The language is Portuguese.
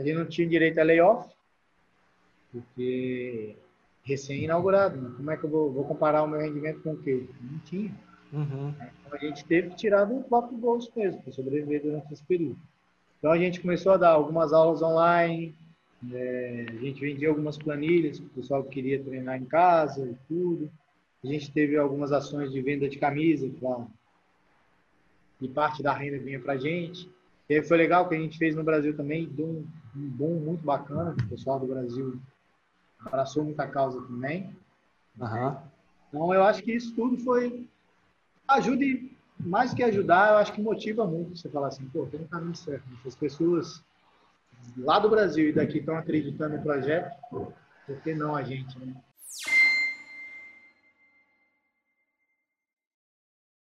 a gente não tinha direito a layoff, porque recém-inaugurado, né? como é que eu vou, vou, comparar o meu rendimento com o quê? Não tinha. Uhum. Então, a gente teve que tirar do próprio bolso mesmo, para sobreviver durante esse período. Então, a gente começou a dar algumas aulas online, é, a gente vendia algumas planilhas para o pessoal que queria treinar em casa e tudo. A gente teve algumas ações de venda de camisa pra, e parte da renda vinha para a gente. E aí foi legal que a gente fez no Brasil também, deu um, um boom muito bacana. O pessoal do Brasil abraçou muita causa também. Uhum. Então, eu acho que isso tudo foi. Ajude, mais que ajudar, eu acho que motiva muito você falar assim, pô, tem um caminho certo. As pessoas lá do Brasil e daqui estão acreditando no projeto, por que não a gente, né?